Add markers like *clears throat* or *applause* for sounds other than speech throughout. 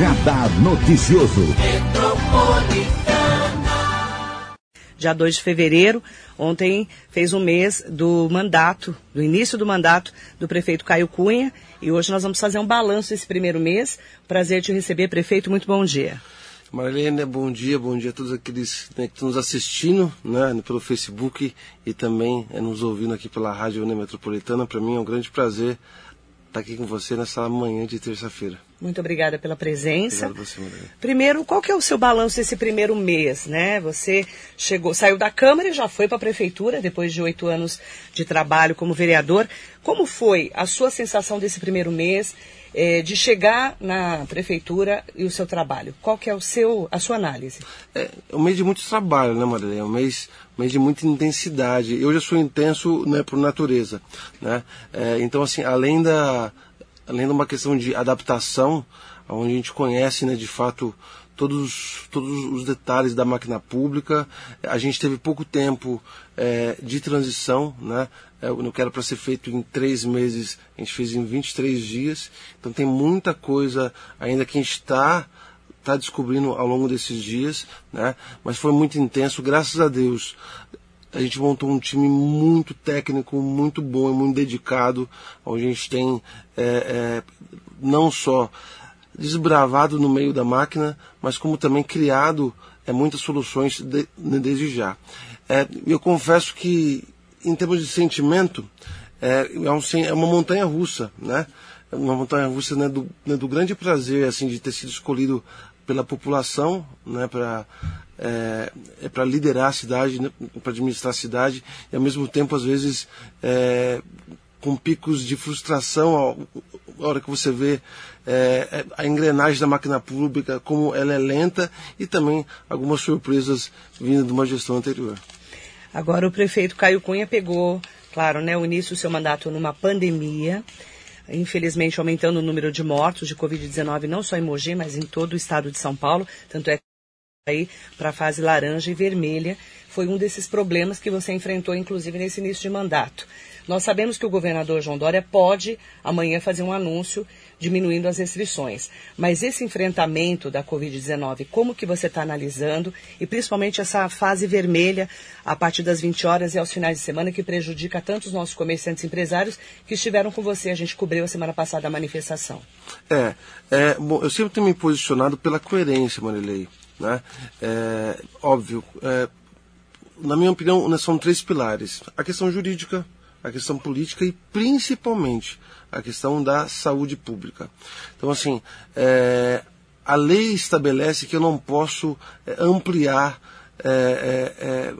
Radar Noticioso. Dia 2 de fevereiro, ontem fez um mês do mandato, do início do mandato do prefeito Caio Cunha. E hoje nós vamos fazer um balanço desse primeiro mês. Prazer te receber, prefeito. Muito bom dia. Marilene, bom dia, bom dia a todos aqueles né, que estão nos assistindo né, pelo Facebook e também é, nos ouvindo aqui pela Rádio União Metropolitana. Para mim é um grande prazer estar aqui com você nessa manhã de terça-feira. Muito obrigada pela presença. Obrigado você, Maria. Primeiro, qual que é o seu balanço desse primeiro mês, né? Você chegou, saiu da Câmara e já foi para a Prefeitura, depois de oito anos de trabalho como vereador. Como foi a sua sensação desse primeiro mês, eh, de chegar na Prefeitura e o seu trabalho? Qual que é o seu, a sua análise? É, é um mês de muito trabalho, né, Maria? É um mês, mês de muita intensidade. Eu já sou intenso né, por natureza, né? É, então, assim, além da além de uma questão de adaptação, onde a gente conhece, né, de fato, todos, todos os detalhes da máquina pública. A gente teve pouco tempo é, de transição, né? É, no que para ser feito em três meses, a gente fez em 23 dias. Então tem muita coisa ainda que a gente está tá descobrindo ao longo desses dias, né? Mas foi muito intenso, graças a Deus. A gente montou um time muito técnico, muito bom e muito dedicado, onde a gente tem é, é, não só desbravado no meio da máquina, mas como também criado é, muitas soluções de, desde já. É, eu confesso que, em termos de sentimento, é, é, um, é uma montanha russa, né? É uma montanha russa né, do, né, do grande prazer assim de ter sido escolhido pela população, né, para é, é para liderar a cidade, né, para administrar a cidade, e ao mesmo tempo, às vezes, é, com picos de frustração, a hora que você vê é, a engrenagem da máquina pública, como ela é lenta, e também algumas surpresas vindo de uma gestão anterior. Agora, o prefeito Caio Cunha pegou, claro, né, o início do seu mandato numa pandemia, infelizmente aumentando o número de mortos de Covid-19, não só em Mogi, mas em todo o estado de São Paulo. Tanto é que aí para a fase laranja e vermelha foi um desses problemas que você enfrentou, inclusive, nesse início de mandato. Nós sabemos que o governador João Dória pode amanhã fazer um anúncio diminuindo as restrições. Mas esse enfrentamento da Covid-19, como que você está analisando? E principalmente essa fase vermelha a partir das 20 horas e aos finais de semana que prejudica tanto os nossos comerciantes e empresários que estiveram com você. A gente cobriu a semana passada a manifestação. É, é bom, eu sempre tenho me posicionado pela coerência, Marilei. Né? É, óbvio, é, na minha opinião, né, são três pilares. A questão jurídica, a questão política e principalmente a questão da saúde pública. Então, assim, é, a lei estabelece que eu não posso é, ampliar é, é, é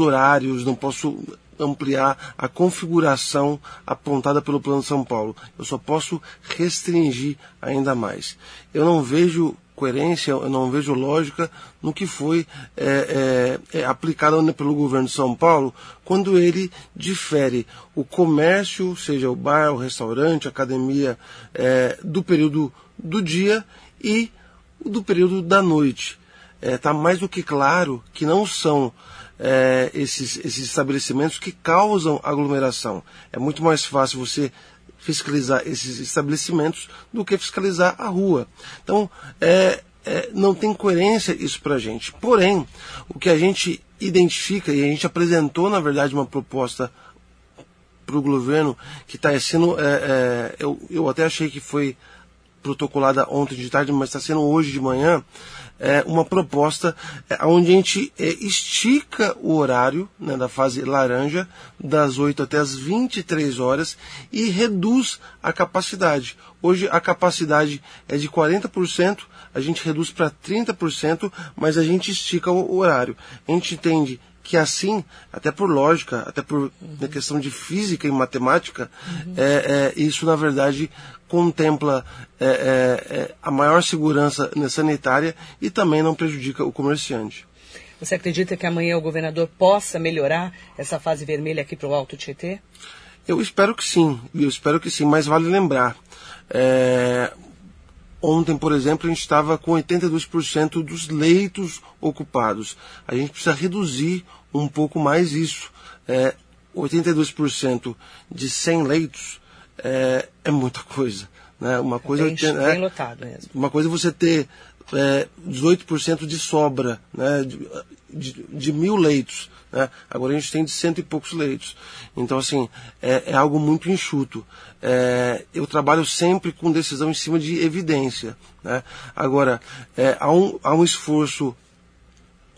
horários, não posso ampliar a configuração apontada pelo Plano de São Paulo. Eu só posso restringir ainda mais. Eu não vejo coerência, eu não vejo lógica no que foi é, é, é, aplicado pelo governo de São Paulo quando ele difere o comércio, seja o bar, o restaurante, a academia, é, do período do dia e do período da noite. Está é, mais do que claro que não são é, esses, esses estabelecimentos que causam aglomeração. É muito mais fácil você fiscalizar esses estabelecimentos do que fiscalizar a rua. Então, é, é, não tem coerência isso para a gente. Porém, o que a gente identifica e a gente apresentou, na verdade, uma proposta para o governo que está sendo, é, é, eu, eu até achei que foi protocolada ontem de tarde, mas está sendo hoje de manhã, é, uma proposta é, onde a gente é, estica o horário né, da fase laranja das 8 até as 23 horas e reduz a capacidade. Hoje a capacidade é de 40%, a gente reduz para 30%, mas a gente estica o horário. A gente entende que assim, até por lógica, até por uhum. questão de física e matemática, uhum. é, é, isso na verdade contempla é, é, é a maior segurança sanitária e também não prejudica o comerciante. Você acredita que amanhã o governador possa melhorar essa fase vermelha aqui para o Alto Tietê? Eu espero que sim, eu espero que sim, mas vale lembrar. É, Ontem, por exemplo, a gente estava com 82% dos leitos ocupados. A gente precisa reduzir um pouco mais isso. É, 82% de 100 leitos é, é muita coisa. Né? Uma coisa bem, é, bem lotado mesmo. Uma coisa é você ter é, 18% de sobra né? de, de, de mil leitos. Né? Agora a gente tem de cento e poucos leitos. Então, assim, é, é algo muito enxuto. É, eu trabalho sempre com decisão em cima de evidência. Né? Agora, é, há, um, há um esforço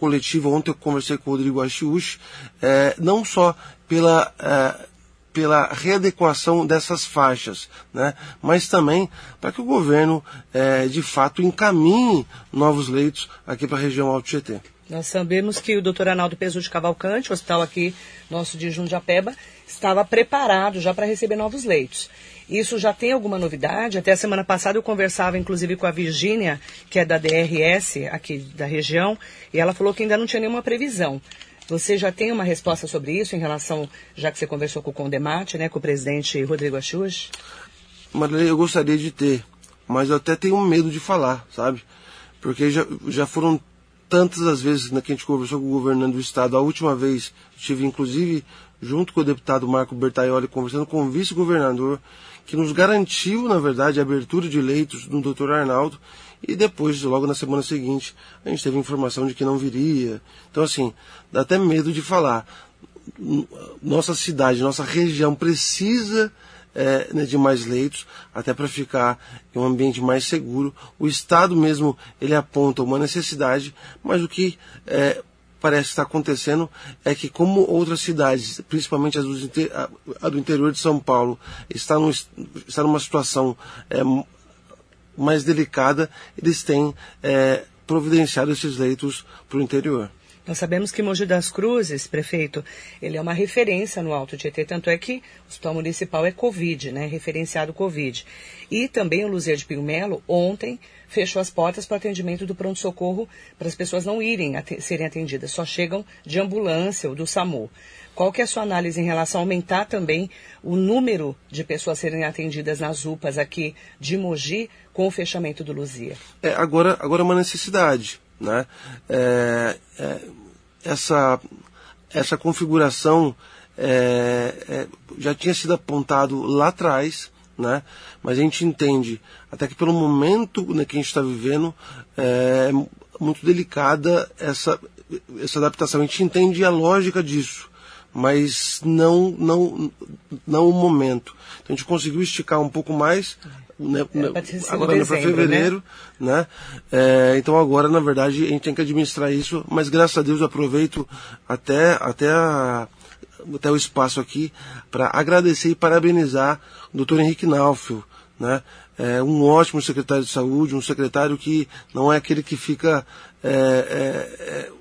coletivo. Ontem eu conversei com o Rodrigo Achiuch, é, não só pela é, pela readequação dessas faixas, né? mas também para que o governo, é, de fato, encaminhe novos leitos aqui para a região Alto Tietê. Nós sabemos que o doutor Arnaldo Pesu de Cavalcante, hospital aqui nosso de Jundiapeba, estava preparado já para receber novos leitos. Isso já tem alguma novidade? Até a semana passada eu conversava inclusive com a Virgínia, que é da DRS aqui da região, e ela falou que ainda não tinha nenhuma previsão. Você já tem uma resposta sobre isso em relação, já que você conversou com o Condemate, né, com o presidente Rodrigo Axus? Marilene, eu gostaria de ter, mas eu até tenho medo de falar, sabe? Porque já, já foram tantas as vezes né, que a gente conversou com o governante do estado. A última vez estive, inclusive, junto com o deputado Marco Bertaioli, conversando com o vice-governador, que nos garantiu, na verdade, a abertura de leitos do Dr. Arnaldo. E depois, logo na semana seguinte, a gente teve informação de que não viria. Então, assim, dá até medo de falar. Nossa cidade, nossa região precisa é, né, de mais leitos, até para ficar em um ambiente mais seguro. O Estado mesmo ele aponta uma necessidade, mas o que é, parece estar acontecendo é que como outras cidades, principalmente a, do interior de São Paulo, está, num, está numa situação é, mais delicada, eles têm é, providenciado esses leitos para o interior. Nós sabemos que Mogi das Cruzes, prefeito, ele é uma referência no Alto Tietê, tanto é que o Hospital Municipal é Covid, né, referenciado Covid. E também o Luzia de Melo, ontem, fechou as portas para o atendimento do pronto-socorro para as pessoas não irem at serem atendidas, só chegam de ambulância ou do SAMU. Qual que é a sua análise em relação a aumentar também o número de pessoas serem atendidas nas UPAs aqui de Mogi com o fechamento do Luzia? É, agora, agora é uma necessidade. Né? É, é, essa, essa configuração é, é, já tinha sido apontado lá atrás, né? mas a gente entende, até que pelo momento né, que a gente está vivendo, é muito delicada essa, essa adaptação. A gente entende a lógica disso, mas não, não, não o momento. Então a gente conseguiu esticar um pouco mais né, é, né, agora para fevereiro, né? né? É, então agora, na verdade, a gente tem que administrar isso, mas graças a Deus eu aproveito até, até, a, até o espaço aqui para agradecer e parabenizar o doutor Henrique Naufel, né? É um ótimo secretário de saúde, um secretário que não é aquele que fica é, é, é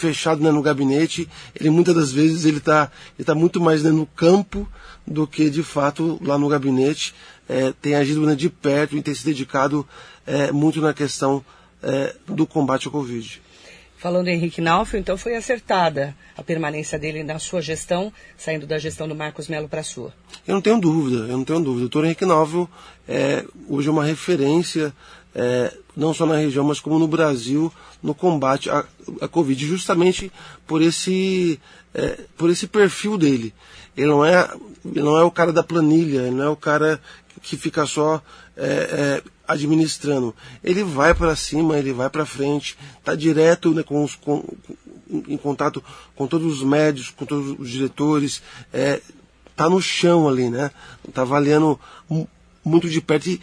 fechado né, no gabinete, ele muitas das vezes ele está ele tá muito mais né, no campo do que de fato lá no gabinete é, tem agido né, de perto e tem se dedicado é, muito na questão é, do combate ao Covid. Falando em Henrique Naufel, então foi acertada a permanência dele na sua gestão, saindo da gestão do Marcos Melo para a sua. Eu não tenho dúvida, eu não tenho dúvida. O doutor Henrique Naufel é hoje é uma referência é, não só na região, mas como no Brasil, no combate à, à Covid, justamente por esse, é, por esse perfil dele. Ele não, é, ele não é o cara da planilha, ele não é o cara que fica só é, é, administrando. Ele vai para cima, ele vai para frente, está direto né, com os, com, em contato com todos os médicos, com todos os diretores, está é, no chão ali, né? Está avaliando muito de perto e,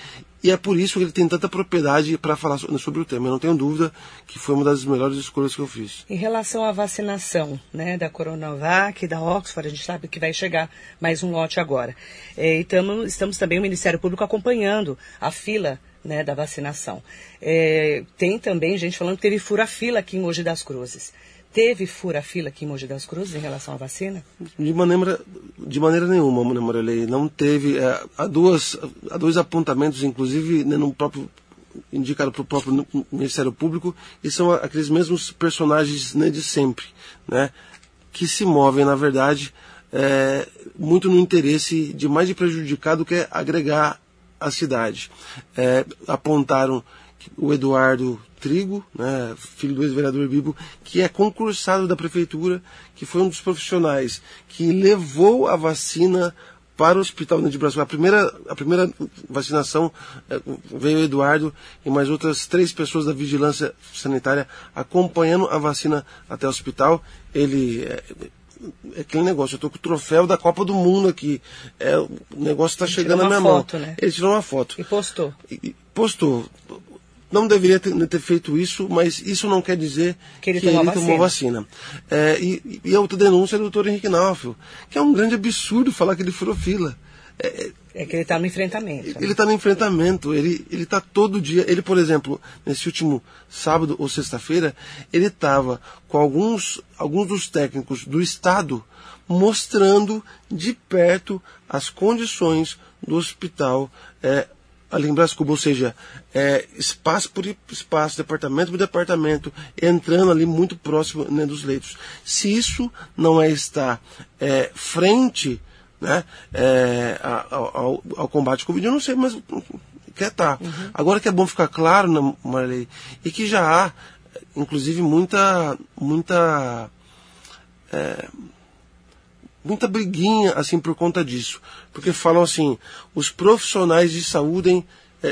e é por isso que ele tem tanta propriedade para falar sobre o tema. Eu não tenho dúvida que foi uma das melhores escolhas que eu fiz. Em relação à vacinação né, da Coronavac, da Oxford, a gente sabe que vai chegar mais um lote agora. É, e tamo, estamos também, o Ministério Público, acompanhando a fila né, da vacinação. É, tem também gente falando que teve fura-fila aqui em Mogi das Cruzes. Teve fura-fila aqui em Mogi das Cruzes em relação à vacina? De maneira, de maneira nenhuma, né, Morelei. Não teve. É, há, duas, há dois apontamentos, inclusive, né, no próprio indicado para o próprio Ministério Público, e são aqueles mesmos personagens né, de sempre, né, que se movem, na verdade, é, muito no interesse de mais de prejudicar do que agregar a cidade. É, apontaram o Eduardo Trigo, né, filho do ex-vereador Bibo, que é concursado da prefeitura, que foi um dos profissionais que levou a vacina para o hospital de Brasília. A primeira, a primeira vacinação é, veio o Eduardo e mais outras três pessoas da vigilância sanitária acompanhando a vacina até o hospital. Ele é, é aquele negócio, eu tô com o troféu da Copa do Mundo aqui. É, o negócio está chegando na minha foto, mão. Né? Ele tirou uma foto. E postou. E, postou. Não deveria ter, ter, feito isso, mas isso não quer dizer que ele que tomou ele vacina. tomou vacina. É, e, e, a outra denúncia é do doutor Henrique Naufel, que é um grande absurdo falar que ele furou fila. É, é que ele está no enfrentamento. Ele está no enfrentamento. Ele está todo dia. Ele, por exemplo, nesse último sábado ou sexta-feira, ele estava com alguns, alguns dos técnicos do Estado mostrando de perto as condições do hospital é, ali em Brascuba, ou seja, é, espaço por espaço, departamento por departamento, entrando ali muito próximo né, dos leitos. Se isso não é estar é, frente né, é, ao, ao, combate ao Covid, eu não sei, mas quer estar. Tá. Uhum. Agora que é bom ficar claro, né, Marley, e que já há, inclusive, muita, muita, é, muita briguinha assim por conta disso, porque falam assim, os profissionais de saúde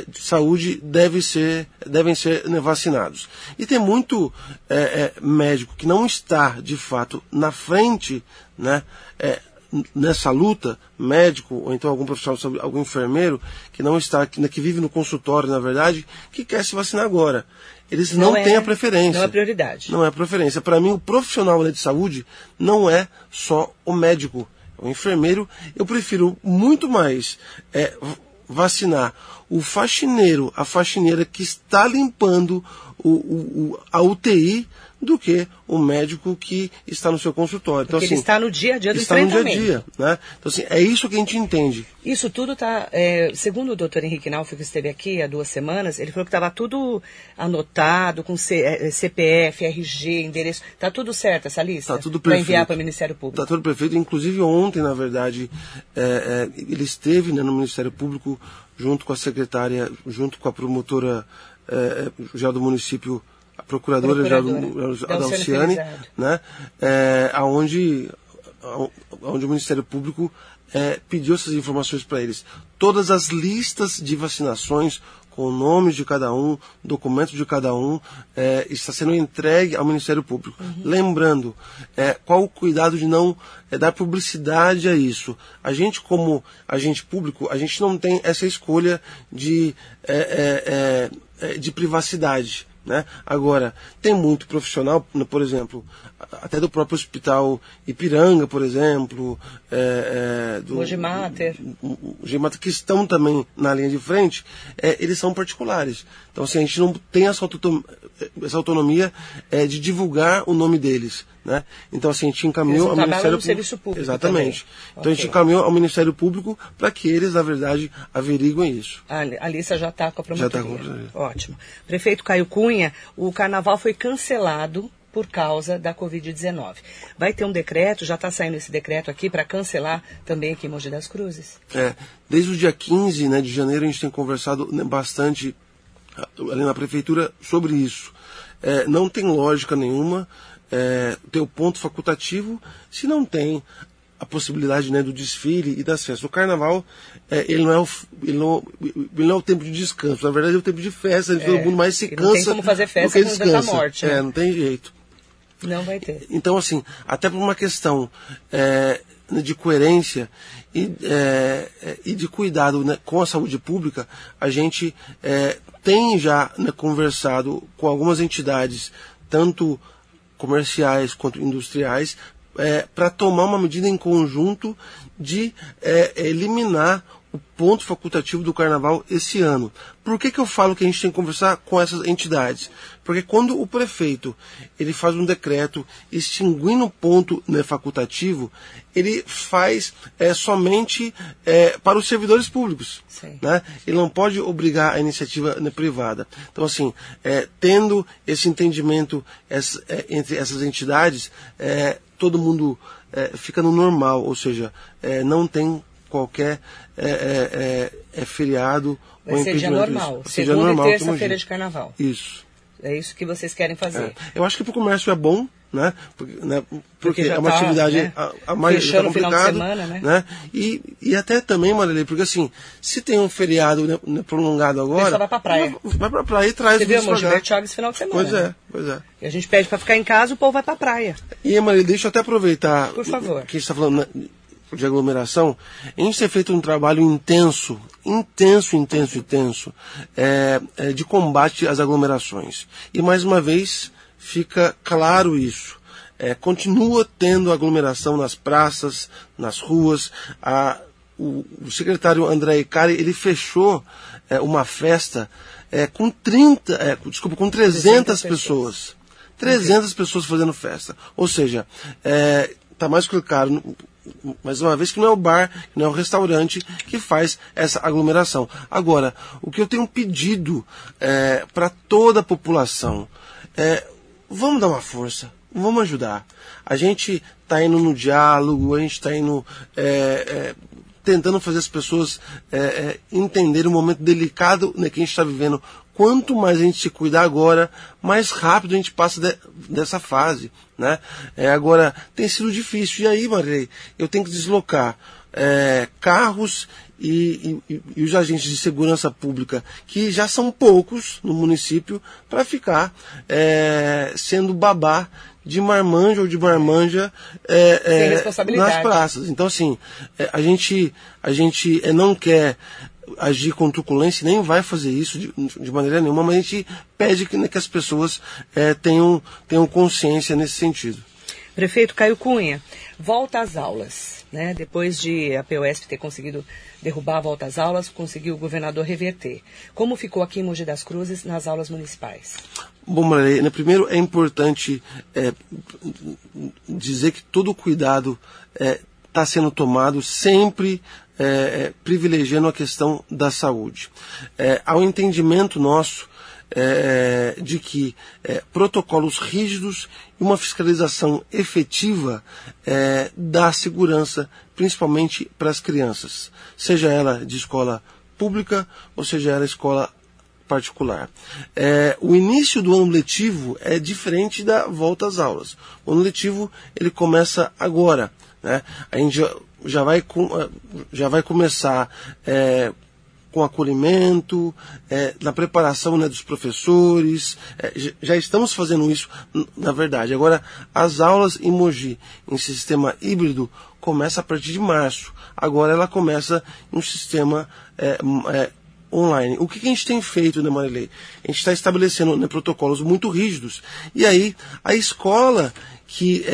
de saúde devem ser, devem ser né, vacinados. E tem muito é, é, médico que não está, de fato, na frente né, é, nessa luta, médico ou então algum profissional, algum enfermeiro que não está, que, que vive no consultório, na verdade, que quer se vacinar agora. Eles não, não é, têm a preferência. Não é prioridade. Não é preferência. Para mim, o profissional de saúde não é só o médico, o enfermeiro. Eu prefiro muito mais é, vacinar o faxineiro, a faxineira que está limpando o, o, a UTI do que o médico que está no seu consultório. Então, assim, ele está no dia a dia do está no dia a dia. Né? Então, assim, é isso que a gente entende. Isso tudo está, é, segundo o doutor Henrique Nauf, que esteve aqui há duas semanas, ele falou que estava tudo anotado, com C, é, CPF, RG, endereço. Está tudo certo essa lista? Está tudo Para perfeito. enviar para o Ministério Público. Está tudo perfeito. Inclusive ontem, na verdade, é, é, ele esteve né, no Ministério Público junto com a secretária, junto com a promotora é, já do município a procuradora, procuradora. já Dalciane, né, é, aonde, aonde o Ministério Público é, pediu essas informações para eles. Todas as listas de vacinações com nomes de cada um, documentos de cada um, é, está sendo entregue ao Ministério Público. Uhum. Lembrando, é, qual o cuidado de não é, dar publicidade a isso? A gente, como agente público, a gente não tem essa escolha de, é, é, é, de privacidade. Né? Agora, tem muito profissional, por exemplo, até do próprio hospital Ipiranga, por exemplo, é, é, do. Mogimater, que estão também na linha de frente, é, eles são particulares. Então, assim, a gente não tem essa autonomia, é, de divulgar o nome deles. Né? Então, assim, a gente encaminhou ao Ministério Público. Público. Exatamente. Também. Então, okay. a gente encaminhou ao Ministério Público para que eles, na verdade, averiguem isso. A, a lista já está com a promotoria. Já está com a promotoria. Ótimo. Prefeito Caio Cunha, o carnaval foi cancelado por causa da Covid-19. Vai ter um decreto, já está saindo esse decreto aqui para cancelar também aqui em Mogi das Cruzes. É, desde o dia 15 né, de janeiro a gente tem conversado bastante ali na prefeitura sobre isso. É, não tem lógica nenhuma é, ter o ponto facultativo se não tem a possibilidade né, do desfile e das festas. O carnaval, é, ele, não é o, ele, não, ele não é o tempo de descanso, na verdade é o tempo de festa, é, todo mundo mais se cansa. Não tem como fazer festa com da morte. Né? É, não tem jeito. Não vai ter. Então, assim, até por uma questão é, de coerência e, é, e de cuidado né, com a saúde pública, a gente é, tem já né, conversado com algumas entidades, tanto comerciais quanto industriais, é, para tomar uma medida em conjunto de é, eliminar o ponto facultativo do carnaval esse ano. Por que, que eu falo que a gente tem que conversar com essas entidades? Porque quando o prefeito ele faz um decreto extinguindo o ponto né, facultativo, ele faz é, somente é, para os servidores públicos. Né? Ele não pode obrigar a iniciativa né, privada. Então, assim, é, tendo esse entendimento essa, é, entre essas entidades, é, todo mundo é, fica no normal, ou seja, não tem qualquer é, é, é, feriado Vai ou ser dia normal. Isso. Segunda normal, e terça-feira de carnaval. Isso. É isso que vocês querem fazer. É. Eu acho que para o comércio é bom, né? Porque, né? Porque, Porque é uma tá, atividade né? a, a mais Fechando tá o final de complicado, semana, né? E, e até também, Marilei, porque assim, se tem um feriado né, né, prolongado agora. vai pra praia. Vai pra praia e traz Você viu, amor. Divertioga esse final de semana. Pois né? é, pois é. E a gente pede para ficar em casa, o povo vai pra praia. E, Maria, deixa eu até aproveitar Por favor. que a gente está falando né, de aglomeração. A gente tem feito um trabalho intenso, intenso, intenso, intenso, é, é, de combate às aglomerações. E, mais uma vez, fica claro isso. É, continua tendo aglomeração nas praças, nas ruas. A, o, o secretário André Icari, ele fechou é, uma festa é, com 30, é, desculpa, com 300, 300 pessoas. 300 pessoas fazendo festa. Ou seja, está mais que claro, mais uma vez, que não é o bar, que não é o restaurante que faz essa aglomeração. Agora, o que eu tenho pedido é, para toda a população é vamos dar uma força, vamos ajudar. A gente está indo no diálogo, a gente está indo. É, é, tentando fazer as pessoas é, é, entenderem o momento delicado né, que a gente está vivendo. Quanto mais a gente se cuidar agora, mais rápido a gente passa de, dessa fase. Né? É, agora, tem sido difícil. E aí, Marilei, eu tenho que deslocar é, carros e, e, e, os agentes de segurança pública, que já são poucos no município, para ficar é, sendo babá de marmanja ou de marmanja é, é, nas praças. Então, assim, é, a gente, a gente é, não quer agir com truculência, nem vai fazer isso de, de maneira nenhuma, mas a gente pede que, né, que as pessoas é, tenham, tenham consciência nesse sentido. Prefeito Caio Cunha, volta às aulas. Né? Depois de a POSP ter conseguido derrubar a volta às aulas, conseguiu o governador reverter. Como ficou aqui em Mogi das Cruzes nas aulas municipais? Bom, Maria, né, primeiro é importante é, dizer que todo o cuidado está é, sendo tomado sempre é, privilegiando a questão da saúde. ao entendimento nosso é, de que é, protocolos rígidos e uma fiscalização efetiva é, dá segurança, principalmente para as crianças, seja ela de escola pública ou seja ela escola particular. É, o início do ano letivo é diferente da volta às aulas. O ano letivo ele começa agora. Né? A gente já, vai, com, já vai começar é, com acolhimento, é, na preparação né, dos professores. É, já estamos fazendo isso, na verdade. Agora, as aulas em Mogi, em sistema híbrido, começa a partir de março. Agora ela começa em um sistema é, online. O que, que, a gente tem feito, né, Marilei? A gente está estabelecendo né, protocolos muito rígidos. E aí, a escola que,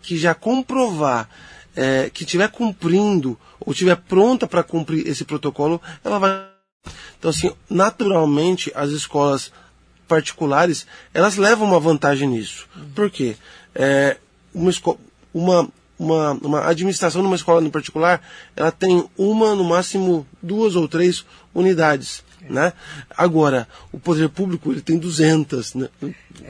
que já comprovar é, que estiver cumprindo ou estiver pronta para cumprir esse protocolo, ela vai. Então, assim, naturalmente, as escolas particulares, elas levam uma vantagem nisso. Por quê? É, uma, uma, uma, uma administração numa escola em particular, ela tem uma, no máximo, duas ou três unidades. Né? Agora, o poder público ele tem 200 né,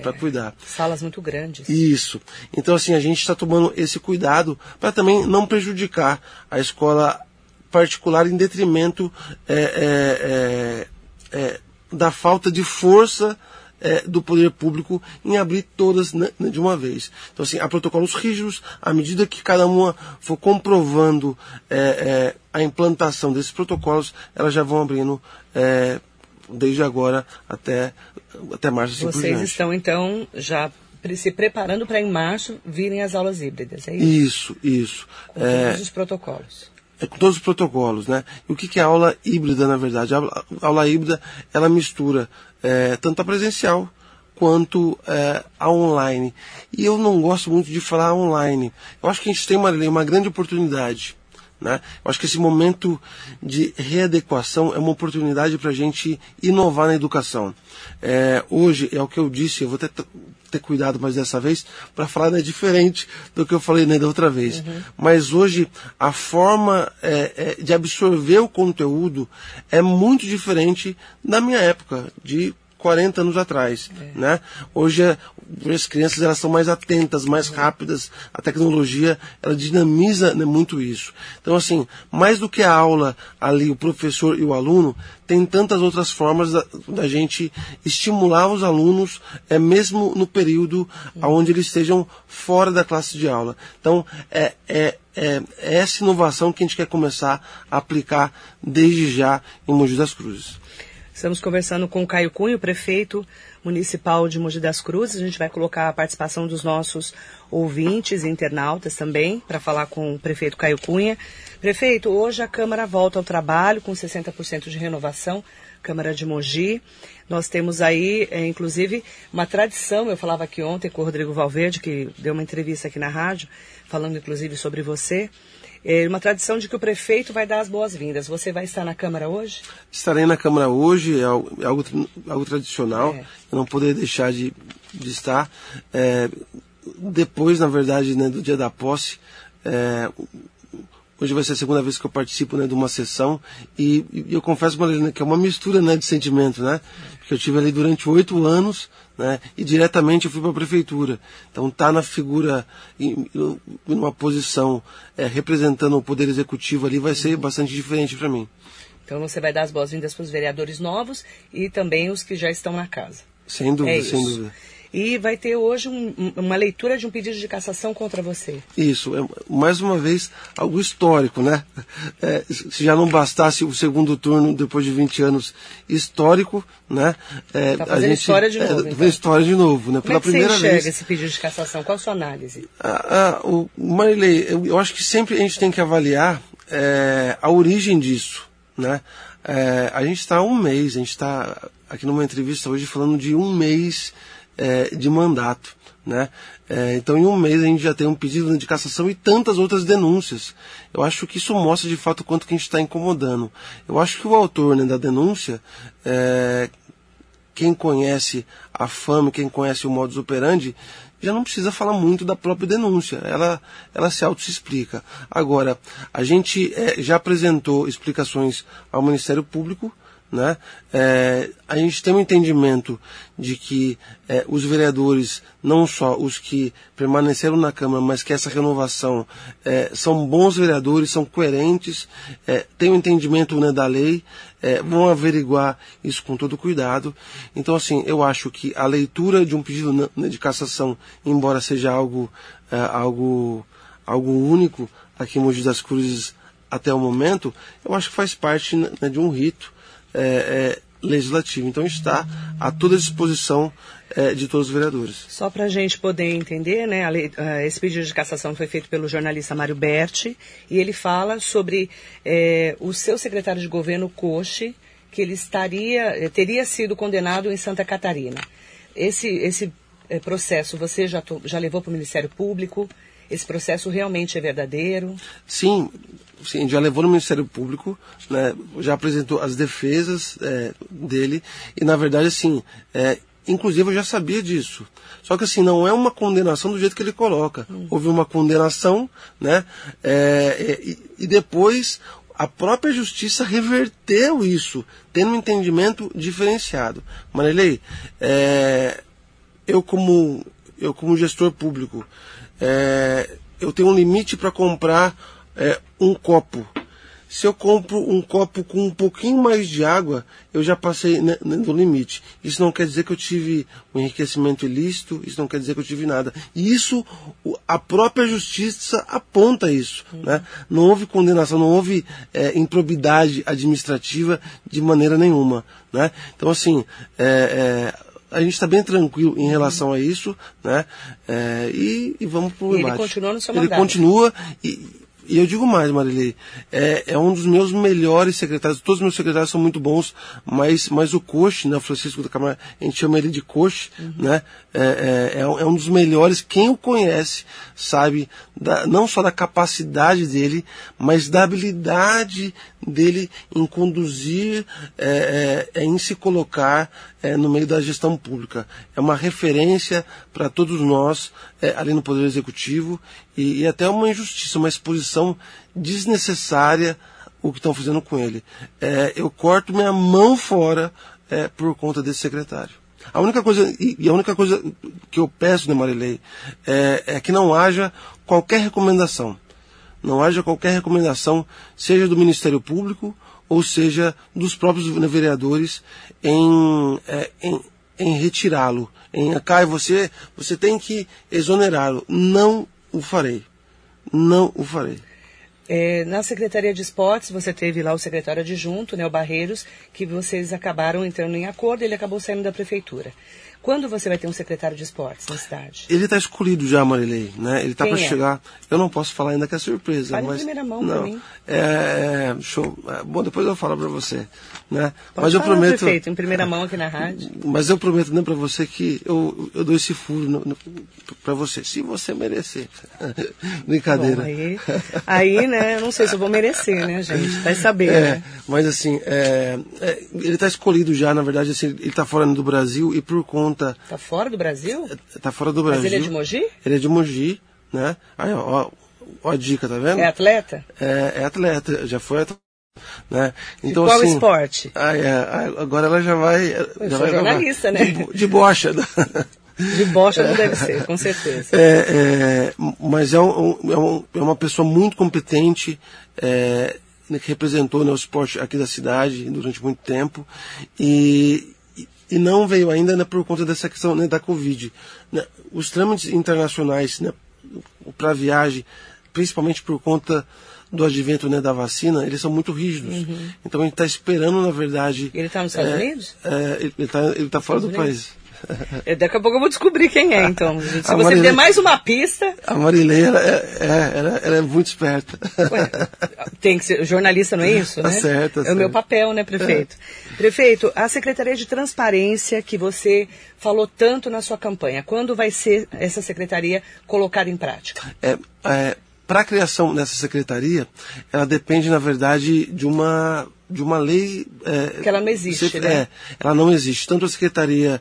para É. cuidar. Salas muito grandes. Isso. Então, assim, a gente está tomando esse cuidado para também não prejudicar a escola particular em detrimento é, é, é, da falta de força é, do poder público em abrir todas né, de uma vez. Então, assim, há protocolos rígidos, à medida que cada uma for comprovando é, é, a implantação desses protocolos, elas já vão abrindo é, desde agora até, até março. Assim Vocês estão, então, já se preparando para em março virem as aulas híbridas, é isso? Isso, isso. Com todos os protocolos. É com todos os protocolos, né? E o que, que é aula híbrida, na verdade? A aula, a aula híbrida, ela mistura é, tanto a presencial quanto é, a online. E eu não gosto muito de falar online. Eu acho que a gente tem uma, uma grande oportunidade. Né? Eu acho que esse momento de readequação é uma oportunidade para a gente inovar na educação. É, hoje, é o que eu disse, eu vou ter, ter cuidado mais dessa vez para falar né, diferente do que eu falei né, da outra vez. Mas hoje, a forma é, é, de absorver o conteúdo é muito diferente da minha época, de 40 anos atrás, é. né? Hoje, é, as crianças elas são mais atentas, mais rápidas, a tecnologia ela dinamiza né, muito isso. Então assim, mais do que a aula ali, o professor e o aluno, tem tantas outras formas da, da gente estimular os alunos, é mesmo no período onde eles estejam fora da classe de aula. Então é, é, é, é essa inovação que a gente quer começar a aplicar desde já em Mogi das Cruzes. Estamos conversando com o Caio Cunha, o prefeito municipal de Mogi das Cruzes. A gente vai colocar a participação dos nossos ouvintes e internautas também para falar com o prefeito Caio Cunha. Prefeito, hoje a Câmara volta ao trabalho com 60% de renovação, Câmara de Mogi. Nós temos aí, é, inclusive, uma tradição, eu falava aqui ontem com o Rodrigo Valverde, que deu uma entrevista aqui na rádio, falando inclusive sobre você. É uma tradição de que o prefeito vai dar as boas-vindas. Você vai estar na Câmara hoje? Estarei na Câmara hoje, é algo, é algo, algo tradicional. É. Eu não poderia deixar de, de estar. É, depois, na verdade, né, do dia da posse, é, Hoje vai ser a segunda vez que eu participo né, de uma sessão e, e eu confesso, Marilena, que é uma mistura né, de sentimento, né? Porque eu tive ali durante oito anos né, e diretamente eu fui para a prefeitura. Então tá na figura, em, em uma posição é, representando o poder executivo ali vai ser bastante diferente para mim. Então você vai dar as boas-vindas para os vereadores novos e também os que já estão na casa. Sem dúvida, é sem dúvida. E vai ter hoje um, uma leitura de um pedido de cassação contra você. Isso, é, mais uma vez, algo histórico, né? É, se já não bastasse o segundo turno, depois de 20 anos, histórico, né? É, tá fazendo a gente, história de novo. É, então. história de novo, né? Como Pela é que primeira você enxerga vez. esse pedido de cassação? Qual a sua análise? Ah, ah, o Marilei, eu, eu, acho que sempre a gente tem que avaliar é, a origem disso, né? É, a gente está há um mês, a gente está aqui numa entrevista hoje falando de um mês é, de mandato. Né? É, então, em um mês, a gente já tem um pedido de cassação e tantas outras denúncias. Eu acho que isso mostra de fato quanto que a gente está incomodando. Eu acho que o autor né, da denúncia, é, quem conhece a fama, quem conhece o modus operandi, já não precisa falar muito da própria denúncia. Ela, ela se auto-explica. Agora, a gente é, já apresentou explicações ao Ministério Público né? É, a gente tem um entendimento de que é, os vereadores, não só os que permaneceram na Câmara, mas que essa renovação é, são bons vereadores, são coerentes, é, têm um entendimento né, da lei, é, vão averiguar isso com todo cuidado. Então, assim, eu acho que a leitura de um pedido né, de cassação, embora seja algo, é, algo, algo único aqui em Mogi das Cruzes até o momento, eu acho que faz parte né, de um rito é, é, legislativo. Então está a toda disposição é, de todos os vereadores. Só para a gente poder entender, né, lei, uh, esse pedido de cassação foi feito pelo jornalista Mário Berti e ele fala sobre é, o seu secretário de governo, Coche, que ele estaria, teria sido condenado em Santa Catarina. Esse, esse é, processo você já, já levou para o Ministério Público? Esse processo realmente é verdadeiro? Sim, sim já levou no Ministério Público, né, já apresentou as defesas é, dele, e na verdade, assim, é, inclusive eu já sabia disso. Só que assim, não é uma condenação do jeito que ele coloca. Hum. Houve uma condenação, né, é, e, e depois a própria justiça reverteu isso, tendo um entendimento diferenciado. Marilei, é, eu como eu como gestor público, é, eu tenho um limite para comprar é, um copo. Se eu compro um copo com um pouquinho mais de água, eu já passei né, no limite. Isso não quer dizer que eu tive um enriquecimento ilícito, isso não quer dizer que eu tive nada. E isso, a própria justiça aponta isso. Uhum. Né? Não houve condenação, não houve é, improbidade administrativa de maneira nenhuma. Né? Então, assim, é, é, a gente está bem tranquilo em relação a isso, né? É, e, e, vamos para o Ele continua no seu Ele mandato. continua e, e eu digo mais, Marilei, é, é, um dos meus melhores secretários, todos os meus secretários são muito bons, mas, mas o Coche, né, o Francisco da Câmara, a gente chama ele de Coche, uhum. né, é, é, é, um dos melhores, quem o conhece sabe da, não só da capacidade dele, mas da habilidade dele em conduzir, é, é, é em se colocar é, no meio da gestão pública. É uma referência para todos nós é, ali no Poder Executivo e, e até uma injustiça, uma exposição desnecessária o que estão fazendo com ele. É, eu corto minha mão fora é, por conta desse secretário. A única coisa, e a única coisa que eu peço, né, Marilei, é, é que não haja qualquer recomendação. Não haja qualquer recomendação, seja do Ministério Público ou seja dos próprios vereadores, em, é, em, em retirá-lo. Em, Caio, você, você tem que exonerá-lo. Não o farei. Não o farei. É, na Secretaria de Esportes, você teve lá o secretário adjunto, né, o Barreiros, que vocês acabaram entrando em acordo, ele acabou saindo da prefeitura. Quando você vai ter um secretário de esportes na cidade? Ele está escolhido já, Marilei, né? Ele está para é? chegar. Eu não posso falar ainda que é surpresa. Fale mas em primeira mão não. mim. É, show. É, bom, depois eu falo para você, né? Pode mas eu prometo. Prefeito, em primeira mão aqui na rádio. *laughs* Mas eu prometo né, para você que eu, eu dou esse furo para você, se você merecer. *laughs* Brincadeira. Bom, aí, aí, né? Eu não sei se eu vou merecer, né, gente? Vai saber. É, né? mas assim, é, é, ele está escolhido já, na verdade, assim, ele está fora do Brasil e por conta. Tá fora do Brasil? Está fora do Brasil. Mas ele é de Mogi? Ele é de Mogi, né? Aí, ó, ó, a dica, tá vendo? É atleta? É, é atleta, já foi atleta. Né? Então, de qual assim, esporte? Ah, é, agora ela já vai. Eu já sou vai jornalista, né? De, de bocha. De bocha não deve ser, com certeza. É, é, mas é, um, é, um, é, uma pessoa muito competente, é, que representou né, o esporte aqui da cidade durante muito tempo e, e não veio ainda né, por conta dessa questão né, da Covid. Né, os trâmites internacionais né, para viagem, principalmente por conta do advento né, da vacina, eles são muito rígidos. Uhum. Então a gente está esperando, na verdade. Ele está nos Estados é, Unidos? É, ele está tá fora do Unidos? país. Daqui a pouco eu vou descobrir quem é, então. *laughs* Se você Marilei- der mais uma pista, A Marilei, ela é, é, ela, ela é muito esperta. Ué, tem que ser jornalista, não é isso? Tá né? certo, tá É o meu certo. papel, né, prefeito? Prefeito, a Secretaria de Transparência que você falou tanto na sua campanha, quando vai ser essa secretaria colocada em prática? É, é, para a criação dessa secretaria, ela depende, na verdade, de uma, de uma lei. É, Que ela não existe, se- né? É, ela não existe. Tanto a Secretaria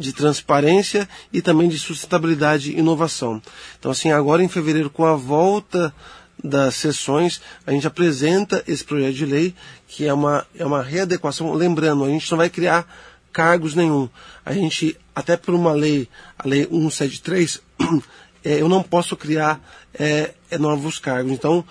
de Transparência e também de Sustentabilidade e Inovação. Então, assim, agora em fevereiro, com a volta das sessões, a gente apresenta esse projeto de lei, que é uma, é uma readequação. Lembrando, a gente não vai criar cargos nenhum. A gente, até por uma lei, a lei 173, *clears throat* é, eu não posso criar é, é, novos cargos. Então,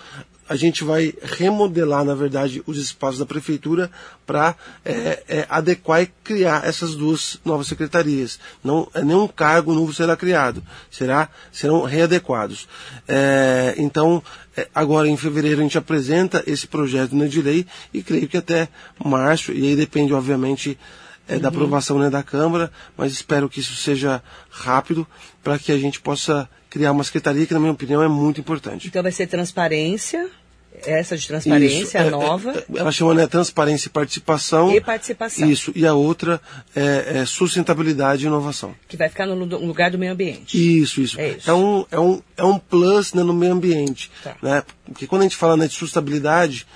a gente vai remodelar, na verdade, os espaços da prefeitura para é, é, adequar e criar essas duas novas secretarias. Não, é, nenhum cargo novo será criado, será, serão readequados. É, então, é, agora em fevereiro a gente apresenta esse projeto né, de lei e creio que até março, e aí depende, obviamente, é, da aprovação né, da Câmara, mas espero que isso seja rápido para que a gente possa criar uma secretaria que, na minha opinião, é muito importante. Então vai ser transparência, essa de transparência, Isso, a é, nova, é, ela chama né, transparência e participação. e participação, Isso, e a outra é, é sustentabilidade e inovação. que vai ficar no lu- no lugar do meio ambiente. Isso, isso. É isso. um, é um, é um plus né, no meio ambiente. Tá. Né? Porque quando a gente fala né, de sustentabilidade,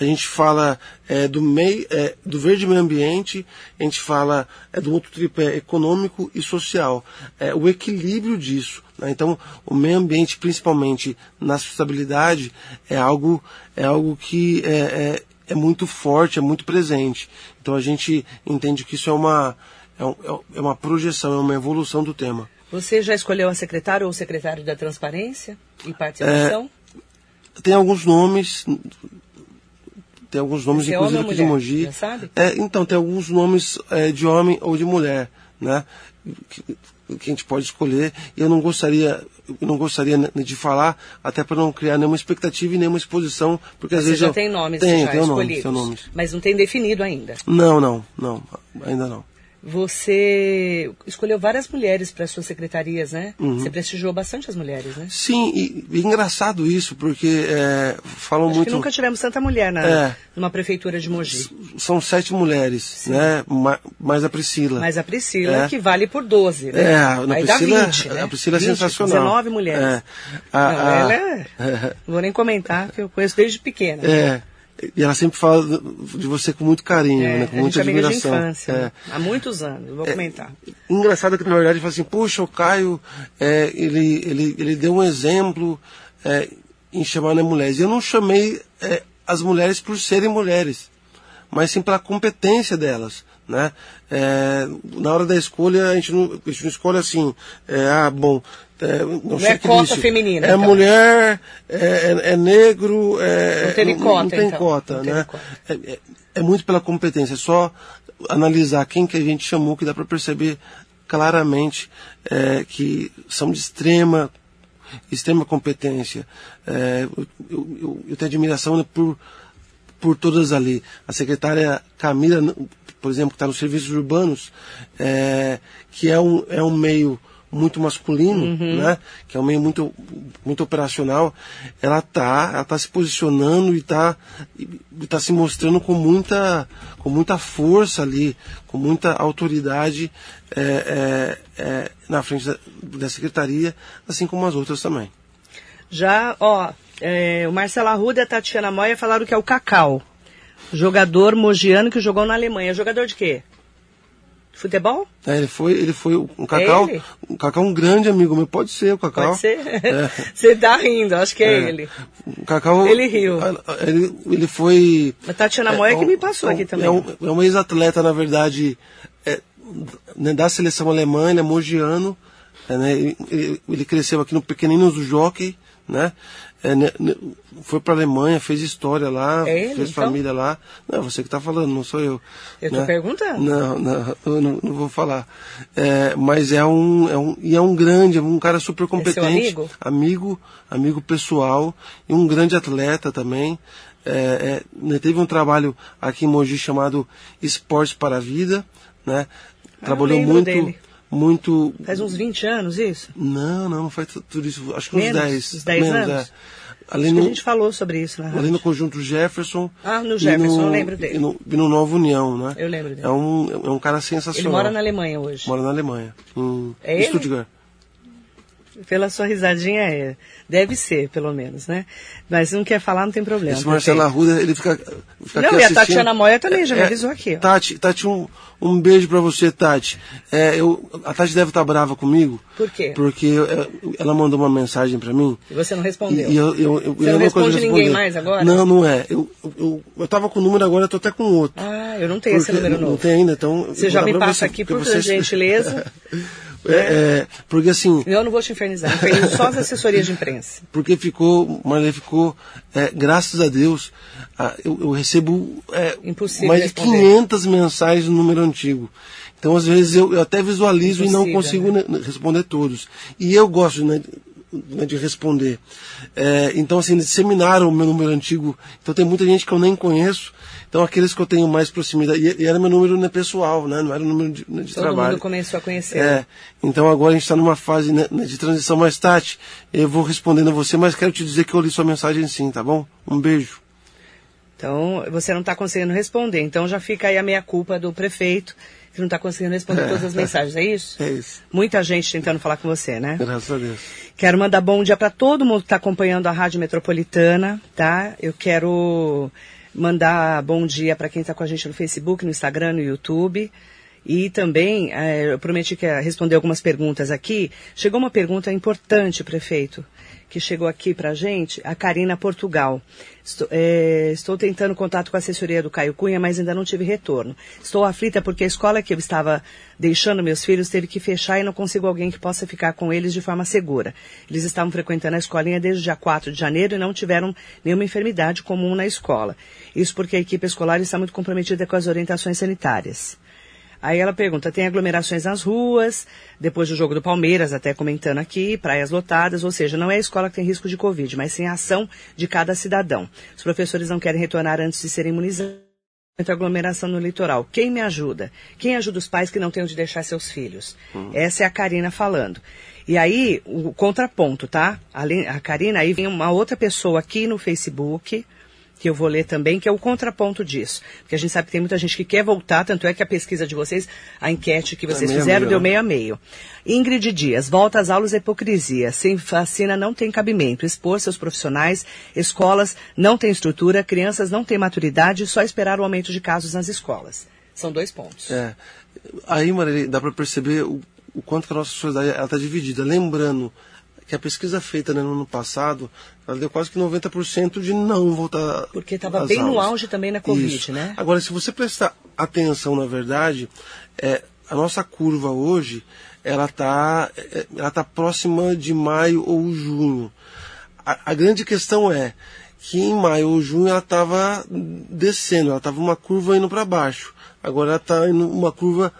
a gente fala é, do, meio, é, do verde meio ambiente, a gente fala é, do outro tripé econômico e social. É, o equilíbrio disso. Né? Então, o meio ambiente, principalmente na sustentabilidade, é algo, é algo que é, é, é muito forte, é muito presente. Então, a gente entende que isso é uma, é, um- é uma projeção, é uma evolução do tema. Você já escolheu a secretária ou o secretário da transparência e participação? Tem alguns nomes. Tem alguns nomes, é inclusive homem ou aqui de? Mogi. É, então, tem alguns nomes é, de homem ou de mulher, né? Que, a gente pode escolher. E eu não gostaria, eu não gostaria de falar, até para não criar nenhuma expectativa e nenhuma exposição, porque às Você vezes já eu- tem nomes tem, já nomes, escolhidos, tenho nomes. mas não tem definido ainda. Não, não, não, ainda não. Você escolheu várias mulheres para suas secretarias, né? Uhum. Você prestigiou bastante as mulheres, né? Sim, e, e engraçado isso, porque é, falam Acho muito. que nunca tivemos tanta mulher na, É. numa prefeitura de Mogi. São sete mulheres, né? Ma- Mais a Priscila. Mas a Priscila, É. que vale por 12, né? É, a a Aí Priscila, dá 20, né? a Priscila é 20, sensacional. 19 mulheres. É. A- Não, a- ela é... *laughs* Não vou nem comentar, que eu conheço desde pequena. é. E ela sempre fala de você com muito carinho, É, né? Com muita é admiração. infância, É. né? há muitos anos, vou comentar. Engraçado que na verdade fala assim, puxa, o Caio, é, ele, ele, ele deu um exemplo é, em chamar né, mulheres. Eu não chamei é, as mulheres por serem mulheres, mas sim pela competência delas. Né? É, na hora da escolha, a gente não, a gente não escolhe assim, é, ah, bom, é, não, não é cota feminina. É então. mulher, é, é, é negro, é, não, tem não, cota, não tem então. cota, não né? Cota. É, é, muito pela competência, é só analisar quem que a gente chamou que dá para perceber claramente que são de extrema extrema competência. eu, eu, eu tenho admiração né, por por todas ali. A secretária Camila, por exemplo, que está nos serviços urbanos, é, que é um, é um meio muito masculino, uhum. né? Que é um meio muito, muito operacional. Ela está ela tá se posicionando e está tá se mostrando com muita, com muita força ali, com muita autoridade é, é, é, na frente da, da secretaria, assim como as outras também. Já, ó, é, o Marcelo Arruda e a Tatiana Moia falaram que é o Cacau. Jogador mogiano que jogou na Alemanha. Jogador de quê? Futebol? É, ele foi, ele foi um Cacau, é um Cacau um grande amigo meu, pode ser o Cacau. Pode ser. É. *laughs* Você tá rindo, acho que é, é. ele. O Cacau. Ele riu. Ele, ele foi. A Tatiana Moia é, que me passou aqui também. É um, é um ex-atleta, na verdade, é, né, da seleção alemã, ele é mogiano. É, né, ele, ele, cresceu aqui no Pequeninos do Jockey, né? É, né, né, foi para a Alemanha, fez história lá, é ele, fez então? família lá. Não, é você que está falando, não sou eu. Eu estou né? perguntando. Não, não, eu não, não vou falar. É, mas é um, é um, e é um grande, um cara super competente. É amigo? amigo? Amigo pessoal e um grande atleta também. É, é, teve um trabalho aqui em Mogi chamado Esportes para a Vida, né? Ah, Trabalhou muito. Dele muito. Faz uns 20 anos isso? Não, não, não faz tudo isso. Acho que uns menos, 10. Uns 10 menos, anos? É. Ali Acho no, que a gente falou sobre isso lá. Ali no conjunto Jefferson. Ah, no Jefferson, no, eu lembro dele. E no, e no Nova União, né? Eu lembro dele. É um, é um cara sensacional. Ele mora na Alemanha hoje. Mora na Alemanha. Em é Stuttgart. Pela sua risadinha é. Deve ser, pelo menos, né? Mas não quer falar, não tem problema. Esse Marcelo Arruda, ele fica, fica Não, e a Tatiana Moia também, já me É, avisou aqui. Ó. Tati, Tati um, um beijo pra você, Tati. É, eu, a Tati deve estar brava comigo. Por quê? Porque é, ela mandou uma mensagem pra mim. E você não respondeu. E, eu, eu, eu, Você eu não responde ninguém mais agora? Não, não é. Eu, eu, eu, eu tava com o número agora, eu tô até com outro. Ah, eu não tenho esse número Não novo. tem ainda, então... Você eu já me passa você, aqui, por você- gentileza. *laughs* É, é, porque assim, Eu não vou te infernizar. Infernizo só as assessorias de imprensa. *laughs* porque ficou, Marlene ficou, é, graças a Deus, eu, eu recebo é, Impossível mais de responder. 500 mensagens no número antigo. Então, às vezes, eu, eu até visualizo e não Impossível, consigo né, responder todos. E eu gosto né, né, de responder. É, então, assim, disseminaram o meu número antigo. Então, tem muita gente que eu nem conheço. Então, aqueles que eu tenho mais proximidade. E, e era meu número né, pessoal, né, não era o número de, né, de Todo trabalho. mundo começou a conhecer. É, então agora a gente está numa fase né, de transição mais Tati. Eu vou respondendo a você, mas quero te dizer que eu li sua mensagem sim, tá bom? Um beijo. Então, você não está conseguindo responder. Então, já fica aí a meia-culpa do prefeito, que não está conseguindo responder todas as mensagens. É isso? É isso. Muita gente tentando falar com você, né? Graças a Deus. Quero mandar bom dia para todo mundo que está acompanhando a Rádio Metropolitana, tá? Eu quero mandar bom dia para quem está com a gente no Facebook, no Instagram, no YouTube. E também, eh, eu prometi que ia responder algumas perguntas aqui. Chegou uma pergunta importante, prefeito, que chegou aqui para a gente, a Karina Portugal. Estou, eh, estou tentando contato com a assessoria do Caio Cunha, mas ainda não tive retorno. Estou aflita porque a escola que eu estava deixando meus filhos teve que fechar e não consigo alguém que possa ficar com eles de forma segura. Eles estavam frequentando a escolinha desde dia 4 de janeiro e não tiveram nenhuma enfermidade comum na escola. Isso porque a equipe escolar está muito comprometida com as orientações sanitárias. Aí ela pergunta, tem aglomerações nas ruas, depois do jogo do Palmeiras, até comentando aqui, praias lotadas, ou seja, não é a escola que tem risco de Covid, mas sim a ação de cada cidadão. Os professores não querem retornar antes de serem imunizados. Muita aglomeração no litoral. Quem me ajuda? Quem ajuda os pais que não têm onde deixar seus filhos? Essa é a Karina falando. E aí, o contraponto, tá? A Karina, aí vem uma outra pessoa aqui no Facebook, que eu vou ler também, que é o contraponto disso. Porque a gente sabe que tem muita gente que quer voltar, tanto é que a pesquisa de vocês, a enquete que vocês meio a fizeram, meio, deu né? meio a meio. Ingrid Dias, volta às aulas é hipocrisia. Sem vacina não tem cabimento. Expor seus profissionais, escolas não têm estrutura, crianças não têm maturidade, só esperar o aumento de casos nas escolas. São dois pontos. É, aí, Maria, dá para perceber o, o quanto que a nossa sociedade está dividida. Lembrando que a pesquisa feita né, no ano passado, ela deu quase que 90% de não voltar Porque estava bem no aulas. auge também na Covid, Isso. né? Agora, se você prestar atenção, na verdade, é, a nossa curva hoje, ela está ela tá próxima de maio ou junho. A, a grande questão é que em maio ou junho ela estava descendo, ela estava uma curva indo para baixo. Agora ela está indo uma curva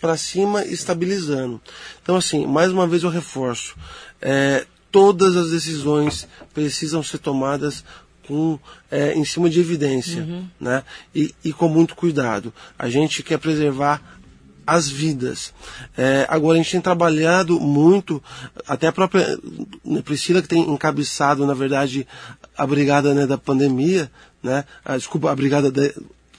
para cima estabilizando. Então, assim, mais uma vez eu reforço: é, todas as decisões precisam ser tomadas com, é, em cima de evidência, uhum. né? E, e, com muito cuidado. A gente quer preservar as vidas. É, agora a gente tem trabalhado muito, até a própria né, Priscila que tem encabeçado, na verdade, a brigada né, da pandemia, né? A, desculpa, a brigada da,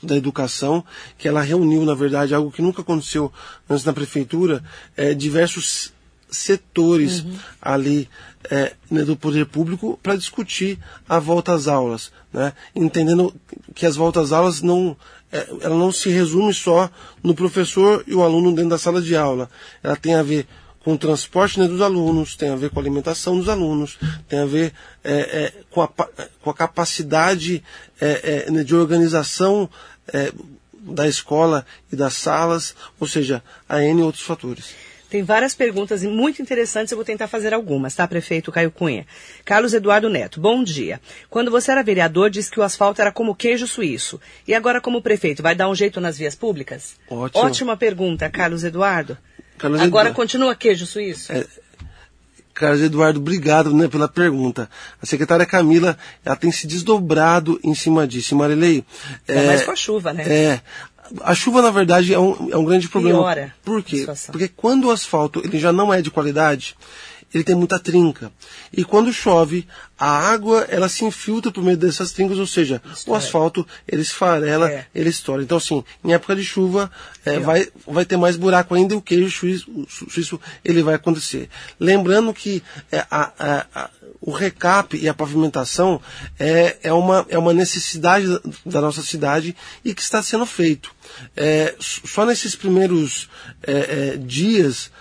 da educação, que ela reuniu, na verdade, algo que nunca aconteceu antes na prefeitura, é, diversos setores uhum. ali é, né, do poder público para discutir a volta às aulas, né? entendendo que as voltas às aulas não, é, ela não se resume só no professor e o aluno dentro da sala de aula, ela tem a ver com o transporte né, dos alunos, tem a ver com a alimentação dos alunos, tem a ver é, é com, a, com, a, capacidade é, é, né, de organização da escola e das salas, ou seja, a N outros fatores. Tem várias perguntas muito interessantes, eu vou tentar fazer algumas, tá, prefeito Caio Cunha? Carlos Eduardo Neto, bom dia. Quando você era vereador, disse que o asfalto era como queijo suíço. E agora, como prefeito, vai dar um jeito nas vias públicas? Ótimo. Ótima pergunta, Carlos Eduardo. Carlos agora Eduardo. continua queijo suíço? É, Carlos Eduardo, obrigado né, pela pergunta. A secretária Camila, ela tem se desdobrado em cima disso. Marilei. É, mais com a chuva, né? É. A chuva, na verdade, é um, é um grande problema. Piora Por quê? Porque quando o asfalto ele já não é de qualidade, ele tem muita trinca. E quando chove, a água ela se infiltra por meio dessas trincas, ou seja, o asfalto ele esfarela, é. ele estoura. Então, assim, em época de chuva, é, vai, vai ter mais buraco ainda e o queijo suíço, ele vai acontecer. Lembrando que é, a, a, a, o recap e a pavimentação é, é, uma, é uma necessidade da, nossa cidade e que está sendo feito. É, só nesses primeiros é, é, dias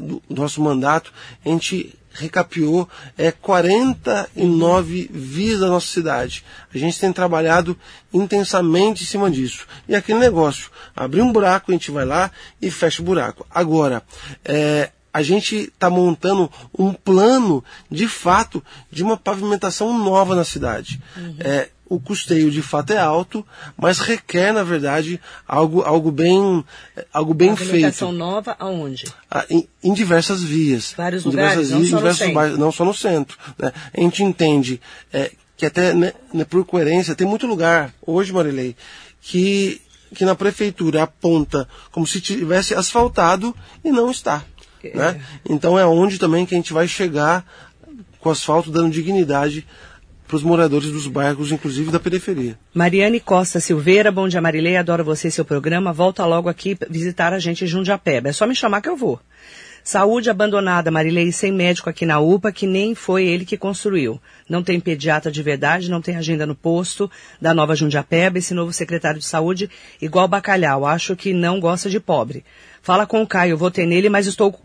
do nosso mandato, a gente recapiou é, 49 vias da nossa cidade. A gente tem trabalhado intensamente em cima disso. E aquele negócio, abrir um buraco, a gente vai lá e fecha o buraco. Agora, é, a gente está montando um plano, de fato, de uma pavimentação nova na cidade. Uhum. É, o custeio de fato é alto, mas requer, na verdade, algo, algo bem, algo bem feito. nova aonde? Ah, em, em, diversas vias. Vários em lugares, diversas não, vias, só bairros, não só no centro. Né? A gente entende é, que até né, né, por coerência, tem muito lugar, hoje, Marilei, que, que na prefeitura aponta como se tivesse asfaltado e não está. É. Né? Então é onde também que a gente vai chegar com o asfalto dando dignidade para os moradores dos bairros, inclusive da periferia. Mariane Costa Silveira, bom dia Marilei, adoro você e seu programa. Volta logo aqui visitar a gente em Jundiapeba. É só me chamar que eu vou. Saúde abandonada, Marilei, sem médico aqui na UPA, que nem foi ele que construiu. Não tem pediatra de verdade, não tem agenda no posto da nova Jundiapeba, esse novo secretário de saúde, igual bacalhau, acho que não gosta de pobre. Fala com o Caio, votei nele, mas estou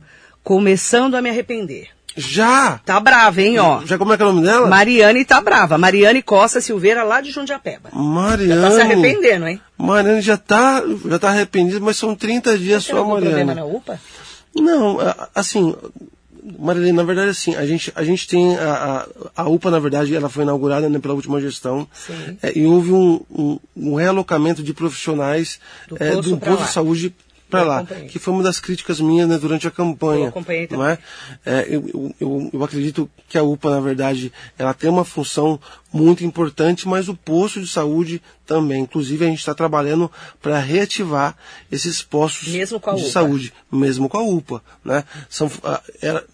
começando a me arrepender. Já! Tá brava, hein, ó. Já como é que é o nome dela? Mariane tá brava. Mariane Costa Silveira, lá de Jundiapeba. Mariane. Já tá se arrependendo, hein? Mariane já tá, já tá arrependida, mas são 30 dias Você só, Mariane. Tem problema na UPA? Não, assim, Marilene, na verdade, assim, a gente, a gente tem a, a, a UPA, na verdade, ela foi inaugurada né, pela última gestão é, e houve um, um, um, realocamento de profissionais do é, posto, do posto de saúde para lá, que foi uma das críticas minhas né, durante a campanha. Eu acompanhei também. Não é? É, eu, eu, eu, acredito que a UPA, na verdade, ela tem uma função muito importante, mas o posto de saúde também. Inclusive, a gente está trabalhando para reativar esses postos de UPA. saúde, mesmo com a UPA. Né? São,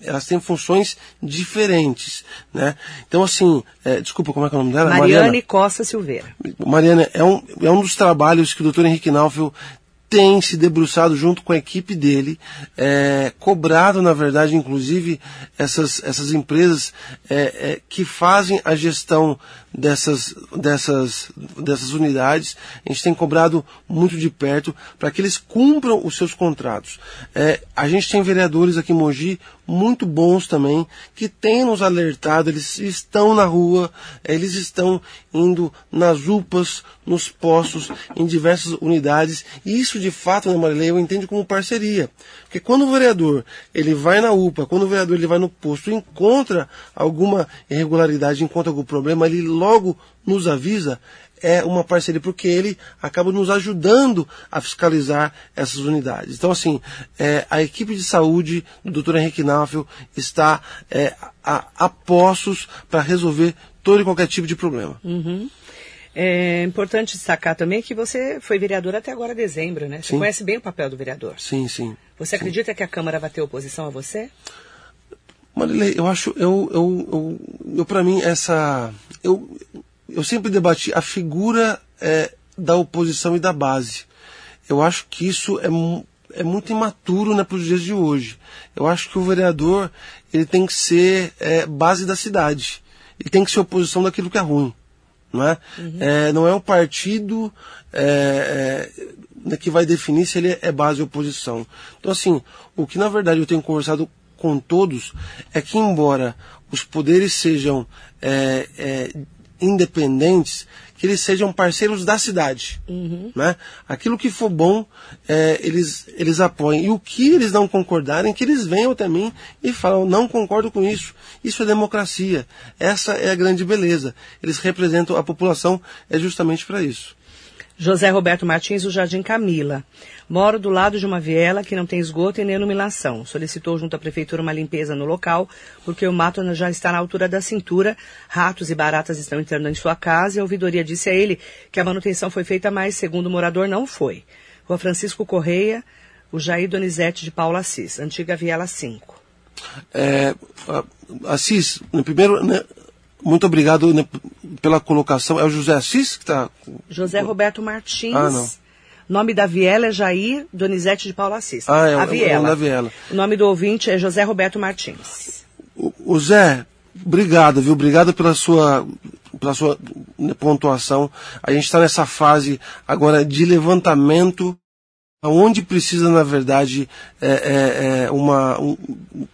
elas têm funções diferentes. Né? Então, assim, é, desculpa, como é que é o nome dela? Mariane Mariana. Costa Silveira. Mariana, é um, é um dos trabalhos que o doutor Henrique Naufel tem se debruçado junto com a equipe dele, é, cobrado, na verdade, inclusive, essas, essas empresas é, é, que fazem a gestão dessas, dessas, dessas unidades. A gente tem cobrado muito de perto para que eles cumpram os seus contratos. É, a gente tem vereadores aqui em Mogi muito bons também, que têm nos alertado, eles estão na rua, eles estão indo nas UPAs, nos postos, em diversas unidades, e isso de fato, né, Marilei, eu entendo como parceria. Porque quando o vereador ele vai na UPA, quando o vereador ele vai no posto, encontra alguma irregularidade, encontra algum problema, ele logo nos avisa, é uma parceria, porque ele acaba nos ajudando a fiscalizar essas unidades. Então, assim, é, a equipe de saúde do Dr. Henrique Naufel está é, a, a postos para resolver todo e qualquer tipo de problema. Uhum. É importante destacar também que você foi vereador até agora dezembro, né? Você Sim. conhece bem o papel do vereador. Sim, sim. Você sim. acredita que a Câmara vai ter oposição a você? Marilei, eu acho, eu, eu, eu, eu para mim, essa. Eu, eu sempre debati a figura é, da oposição e da base. Eu acho que isso é, é muito imaturo né, para os dias de hoje. Eu acho que o vereador ele tem que ser é, base da cidade. Ele tem que ser oposição daquilo que é ruim. Não é, É, não é o partido é, é, né, que vai definir se ele é base ou oposição. Então, assim, o que na verdade eu tenho conversado com todos é que, embora os poderes sejam é, é, independentes, que eles sejam parceiros da cidade. Né? Aquilo que for bom, é, eles, eles apoiam. E o que eles não concordarem, que eles venham até mim e falam, não concordo com isso. Isso é democracia. Essa é a grande beleza. Eles representam a população, é justamente para isso. José Roberto Martins, do Jardim Camila. Moro do lado de uma viela que não tem esgoto e nem iluminação. Solicitou junto à prefeitura uma limpeza no local, porque o mato já está na altura da cintura, ratos e baratas estão entrando em sua casa e a ouvidoria disse a ele que a manutenção foi feita, mas segundo o morador não foi. Rua Francisco Correia, o Jair Donizete de Paula Assis, antiga Viela 5. É, Assis, primeiro, né, muito obrigado né, pela colocação. É o José Assis que está. José Roberto Martins. Ah, não. Nome da viela é Jair Donizete de Paula Assis. Ah, é o- a é o viela. nome da viela. O nome do ouvinte é José Roberto Martins. O, o Zé, obrigado, viu? Obrigado pela sua, pela sua né, pontuação. A gente está nessa fase agora de levantamento, onde precisa, na verdade, é, é, é, uma, um,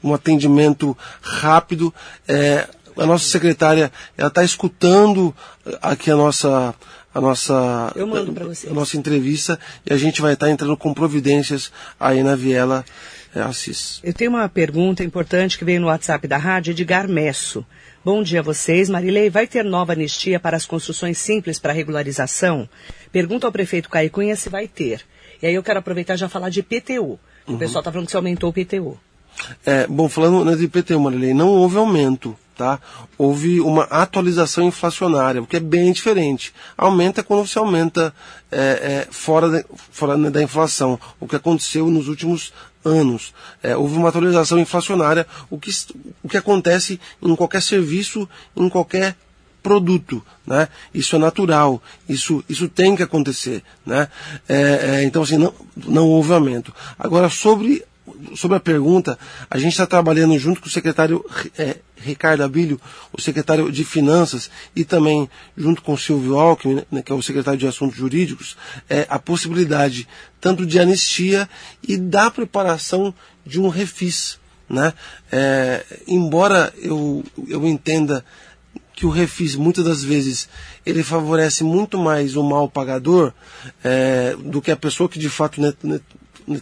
um atendimento rápido. É, a nossa secretária, ela está escutando aqui a nossa a nossa Eu mando pra vocês. a nossa entrevista e a gente vai estar entrando com providências aí na Viela é, Assis. Eu tenho uma pergunta importante que veio no WhatsApp da rádio, Edgar Messo. Bom dia a vocês. Marilei, vai ter nova anistia para as construções simples para regularização? Pergunta ao prefeito Caio Cunha se vai ter. E aí eu quero aproveitar e já falar de PTU. O pessoal está falando que você aumentou o PTU. É, bom, falando né, de IPTU, Marilei, não houve aumento, tá? Houve uma atualização inflacionária, o que é bem diferente. Aumenta quando você aumenta é, é, fora, da, fora da inflação, o que aconteceu nos últimos anos. É, houve uma atualização inflacionária, o que, o que acontece em qualquer serviço, em qualquer produto, né? Isso é natural, isso, isso tem que acontecer, né? É, é, então, assim, não, não houve aumento. Agora, sobre, sobre a pergunta, a gente está trabalhando junto com o secretário é, Ricardo Abílio, o secretário de Finanças, e também junto com o Silvio Alckmin, né, que é o secretário de Assuntos Jurídicos, é, a possibilidade tanto de anistia e da preparação de um refis, né? É, embora eu, eu entenda que o refis muitas das vezes ele favorece muito mais o mal pagador é, do que a pessoa que de fato né, né,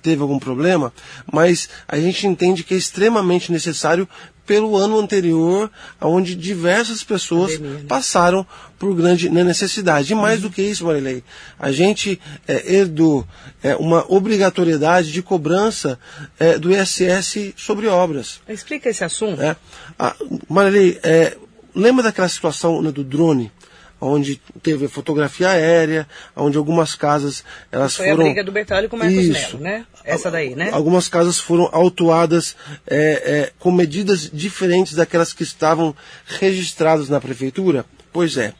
teve algum problema, mas a gente entende que é extremamente necessário pelo ano anterior, onde diversas pessoas Pandemia, né? passaram por grande necessidade. E mais do que isso, Marilei, a gente é, herdou é, uma obrigatoriedade de cobrança é, do ISS sobre obras. Explica esse assunto. É. Marilei, é, lembra daquela situação né, do drone? Onde teve fotografia aérea, onde algumas casas elas Foi foram. a briga do Bertolli com o Marcos Isso. Melo, né? Essa daí, né? Algumas casas foram autuadas é, é, com medidas diferentes daquelas que estavam registradas na prefeitura. Pois é,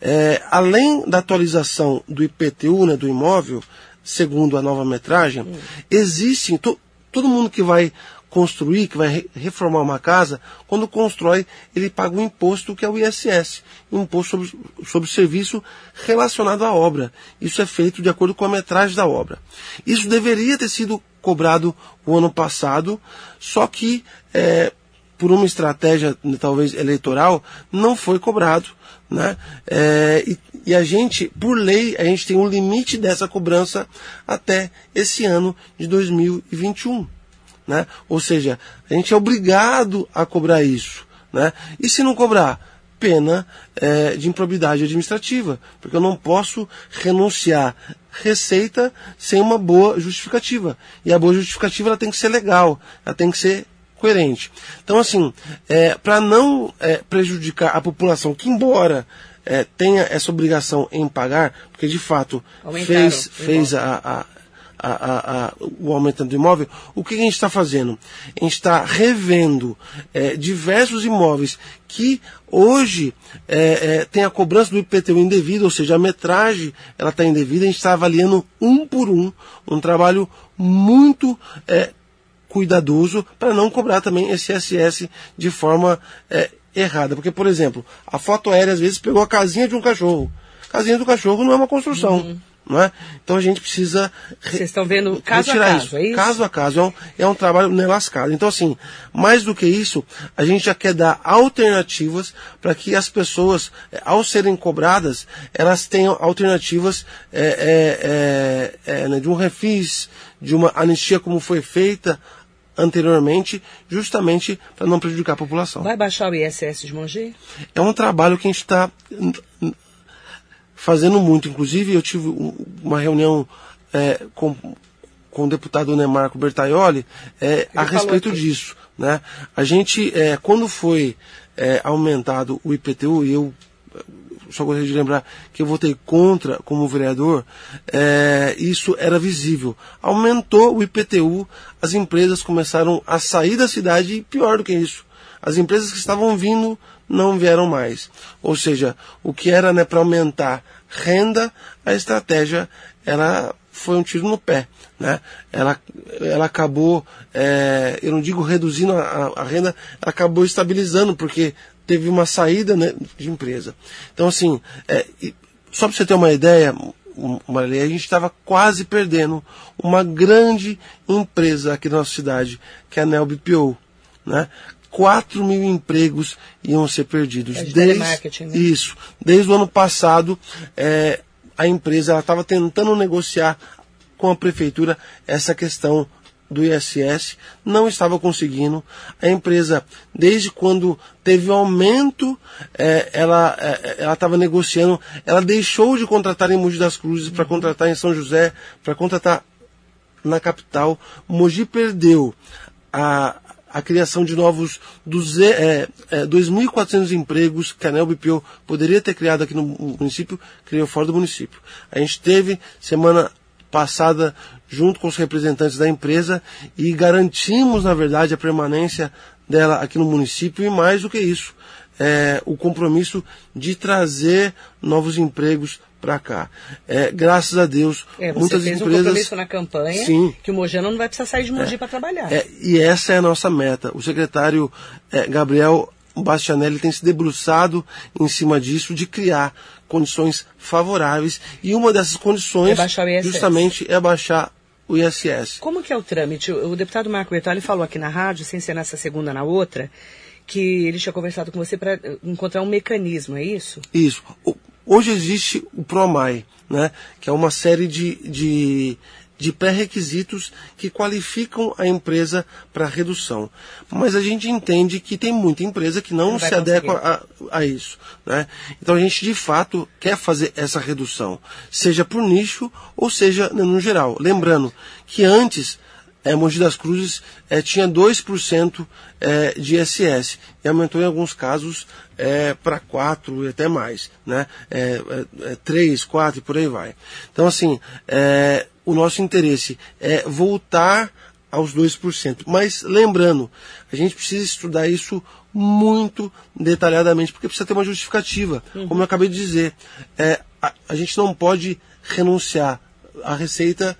é, além da atualização do IPTU, né, do imóvel, segundo a nova metragem, existem, to, todo mundo que vai construir, que vai re- reformar uma casa, quando constrói, ele paga um imposto que é o ISS, Imposto sobre, sobre Serviço relacionado à obra. Isso é feito de acordo com a metragem da obra. Isso deveria ter sido cobrado o ano passado, só que é, por uma estratégia talvez eleitoral não foi cobrado. Né? É, e, e, a gente, por lei, a gente tem um limite dessa cobrança até esse ano de 2021. Né? Ou seja, a gente é obrigado a cobrar isso. Né? E se não cobrar? Pena é, de improbidade administrativa, porque eu não posso renunciar receita sem uma boa justificativa. E a boa justificativa ela tem que ser legal, ela tem que ser coerente. Então, assim, é, para não é, prejudicar a população, que embora é, tenha essa obrigação em pagar, porque de fato Aumentaram fez, fez a, a, a, o aumento do imóvel, o que a gente está fazendo? A gente está revendo é, diversos imóveis que hoje é, é, tem a cobrança do IPTU indevida, ou seja, a metragem ela está indevida, a gente está avaliando um por um, um trabalho muito é, cuidadoso para não cobrar também esse SS de forma é, errada. Porque, por exemplo, a foto aérea às vezes pegou a casinha de um cachorro. A casinha do cachorro não é uma construção. Uhum. É? Então a gente precisa. Vocês estão vendo caso a caso, isso. é isso? Caso a caso, é um, é um trabalho nelascado. Então, assim, mais do que isso, a gente já quer dar alternativas para que as pessoas, é, ao serem cobradas, elas tenham alternativas é, é né, de um refis, de uma anistia como foi feita anteriormente, justamente para não prejudicar a população. Vai baixar o ISS de Mogi? É um trabalho que a gente está fazendo muito. Inclusive, eu tive uma reunião é, com, com o deputado Nemarco Bertaioli é, a respeito disso. Né? A gente, é, quando foi é, aumentado o IPTU, e eu só gostaria de lembrar que eu votei contra como vereador, é, isso era visível. Aumentou o IPTU, as empresas começaram a sair da cidade e pior do que isso. As empresas que estavam vindo não vieram mais. Ou seja, o que era né, para aumentar renda, a estratégia era, foi um tiro no pé. Né? Ela, ela acabou, é, eu não digo reduzindo a, a, renda, ela acabou estabilizando, porque teve uma saída né, de empresa. Então, assim, é, só para você ter uma ideia, Maria, a gente estava quase perdendo uma grande empresa aqui na nossa cidade, que é a Nel BPO. Né? 4 mil empregos iam ser perdidos. É de desde, né? Isso. Desde o ano passado, é, a empresa estava tentando negociar com a prefeitura essa questão do ISS, não estava conseguindo. A empresa, desde quando teve o um aumento, é, ela é, estava negociando, ela deixou de contratar em Mogi das Cruzes para contratar em São José, para contratar na capital. Mogi perdeu a, a criação de novos é, é, 2.400 empregos que a NELBPO poderia ter criado aqui no município, criou fora do município. A gente teve semana passada junto com os representantes da empresa e garantimos, na verdade, a permanência dela aqui no município e mais do que isso, é, o compromisso de trazer novos empregos para cá. É, graças a Deus, é, você muitas fez empresas. um compromisso na campanha sim, que o Mojano não vai precisar sair de Mogi é, para trabalhar. É, e essa é a nossa meta. O secretário é, Gabriel Bastianelli tem se debruçado em cima disso, de criar condições favoráveis. E uma dessas condições, é justamente, é baixar o ISS. Como que é o trâmite? O deputado Marco Bertoli falou aqui na rádio, sem ser nessa segunda na outra, que ele tinha conversado com você para encontrar um mecanismo, é isso? Isso. Hoje existe o PROMAI, né, que é uma série de, de de pré-requisitos que qualificam a empresa para redução. Mas a gente entende que tem muita empresa que não, não se adequa a, a, isso. Né? Então a gente de fato quer fazer essa redução, seja por nicho ou seja no geral. Lembrando que antes é, Mogi das Cruzes é, tinha 2% é, de ISS e aumentou em alguns casos é, para 4% e até mais, né? É, é, 3, é, 4 e por aí vai. Então, assim, é, o nosso interesse é voltar aos 2%. Mas lembrando, a gente precisa estudar isso muito detalhadamente, porque precisa ter uma justificativa. Uhum. Como eu acabei de dizer, é, a, a, gente não pode renunciar à receita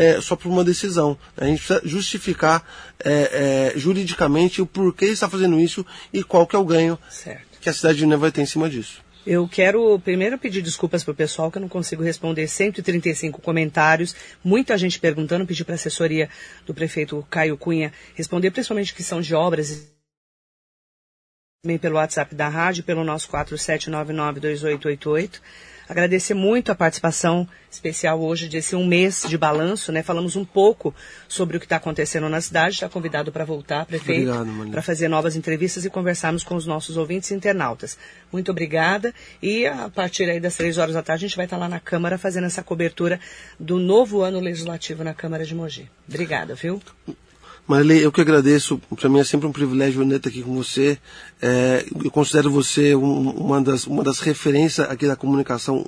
é, só por uma decisão. A gente precisa justificar é, é juridicamente o porquê está fazendo isso e qual que é o ganho certo. que a cidade de Neva vai ter em cima disso. Eu quero primeiro pedir desculpas para o pessoal que eu não consigo responder 135 comentários. Muita gente perguntando, pedi para a assessoria do prefeito Caio Cunha responder, principalmente que são de obras também pelo WhatsApp da rádio, pelo nosso 47992888. Agradecer muito a participação especial hoje desse um mês de balanço, né? Falamos um pouco sobre o que está acontecendo na cidade. Está convidado para voltar, prefeito, para fazer novas entrevistas e conversarmos com os nossos ouvintes e internautas. Muito obrigada. E a partir aí das três horas da tarde a gente vai estar lá na Câmara fazendo essa cobertura do novo ano legislativo na Câmara de Mogi. Obrigada, viu? Marilei, eu que agradeço. Para mim é sempre um privilégio estar aqui com você. É, eu considero você um, uma, das, uma das referências aqui da comunicação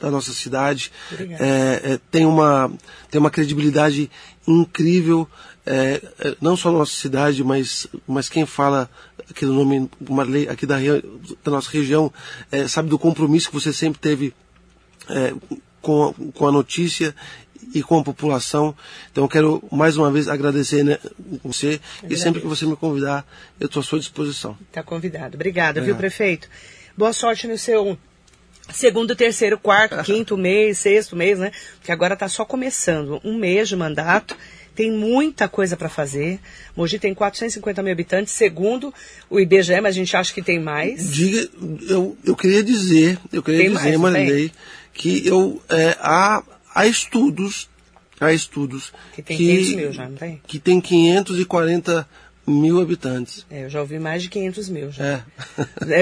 da nossa cidade. É, é, tem, uma, tem uma credibilidade incrível, é, é, não só na nossa cidade, mas, mas quem fala aqui do nome Marilei, aqui da, da nossa região, é, sabe do compromisso que você sempre teve com a, com a notícia e com a população. Então, eu quero mais uma vez agradecer né, você e sempre que você me convidar, eu estou à sua disposição. Está convidado. Obrigada, é. viu, prefeito? Boa sorte no seu segundo, terceiro, quarto, *laughs* quinto mês, sexto mês, né? Porque agora está só começando. Um mês de mandato. Tem muita coisa para fazer. Mogi tem 450 mil habitantes, segundo o IBGE, mas a gente acha que tem mais. Diga, eu, eu queria dizer, eu queria tem dizer, Marilei, que eu, é, há há estudos, há estudos que tem que, 500 mil já, não tem? Que tem 540 mil habitantes. É, eu já ouvi mais de 500 mil já. É.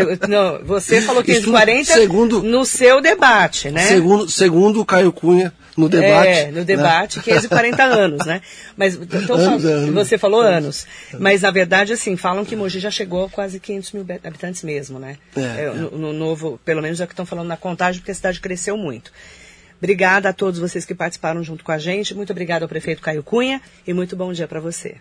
Eu, não, você *laughs* falou 540 Estudo, segundo, no seu debate, né? Segundo, segundo o Caio Cunha, no debate. É, no debate, né? 540 *laughs* anos, né? Mas então, anos, anos. você falou anos. Mas na verdade, assim, falam que Mogi já chegou a quase 500 mil habitantes mesmo, né? É, é, é. No, no, novo, pelo menos é o que estão falando na contagem, porque a cidade cresceu muito. Obrigada a todos vocês que participaram junto com a gente. Muito obrigada ao prefeito Caio Cunha e muito bom dia para você.